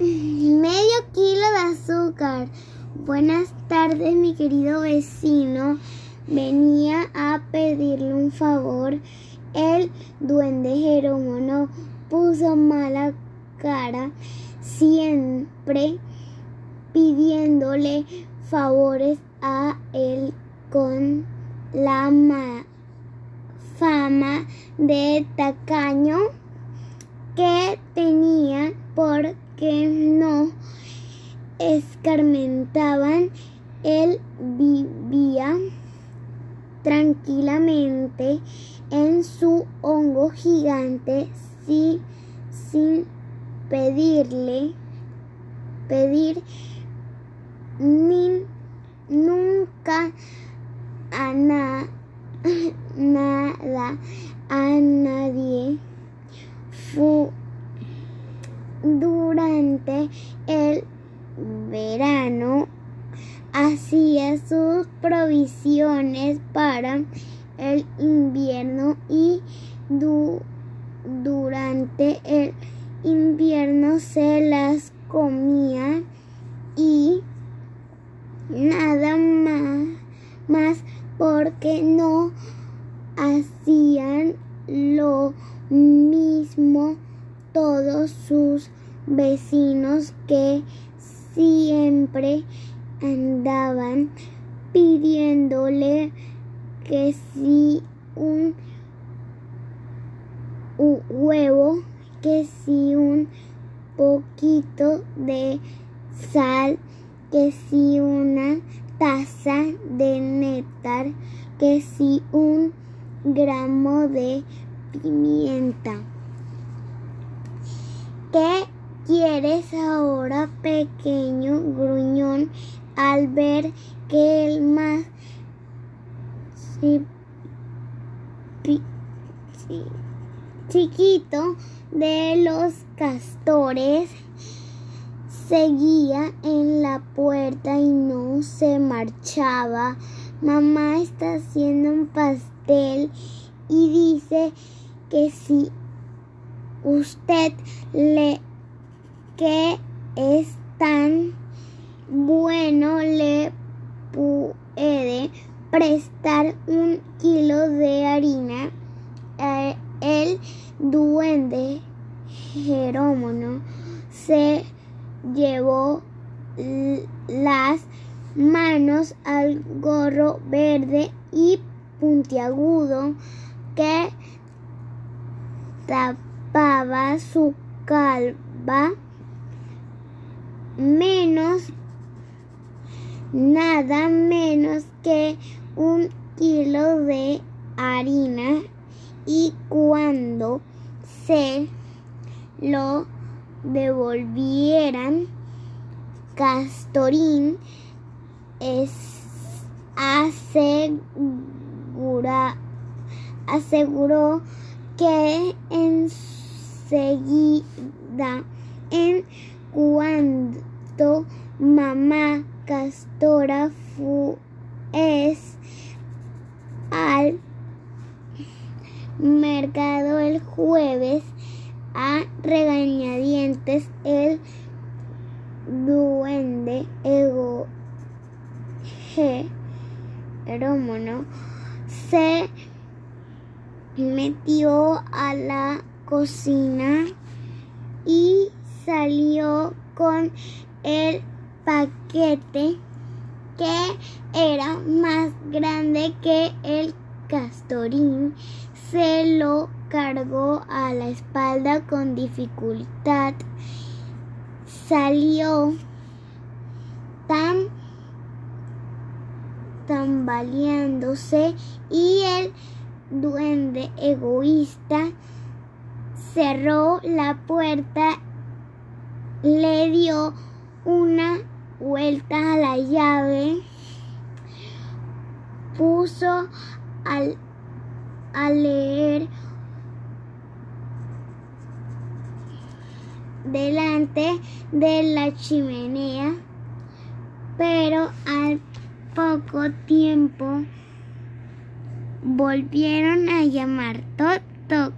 medio kilo de azúcar. Buenas tardes, mi querido vecino. Venía a pedirle un favor. El duende Jerómono puso mala cara, siempre pidiéndole favores a él con la fama de tacaño que tenía porque no escarmentaban. Él vivía tranquilamente en su hongo gigante sin pedirle pedir ni nunca a nada a nadie durante el verano hacía sus provisiones para el invierno y durante el invierno se las comía y nada más, más porque no hacían lo mismo todos sus vecinos que siempre andaban pidiéndole que si un huevo, que si un poquito de sal, que si una taza de néctar, que si un gramo de pimienta. ¿Qué quieres ahora, pequeño gruñón, al ver que el más chiquito de los castores seguía en la puerta y no se marchaba. Mamá está haciendo un pastel y dice que si usted le que es tan bueno le puede prestar un kilo de harina. El duende Jerómono se llevó las manos al gorro verde y puntiagudo que tapaba su calva menos nada menos que un kilo de harina y cuando se lo devolvieran, Castorín es asegura, aseguró que enseguida, en cuanto mamá Castora fue es al mercado el jueves a regañadientes el duende ego Jerómono se metió a la cocina y salió con el paquete que era más grande que el castorín se lo cargó a la espalda con dificultad. Salió tan tambaleándose y el duende egoísta cerró la puerta, le dio una vuelta a la llave, puso al a leer delante de la chimenea, pero al poco tiempo volvieron a llamar toc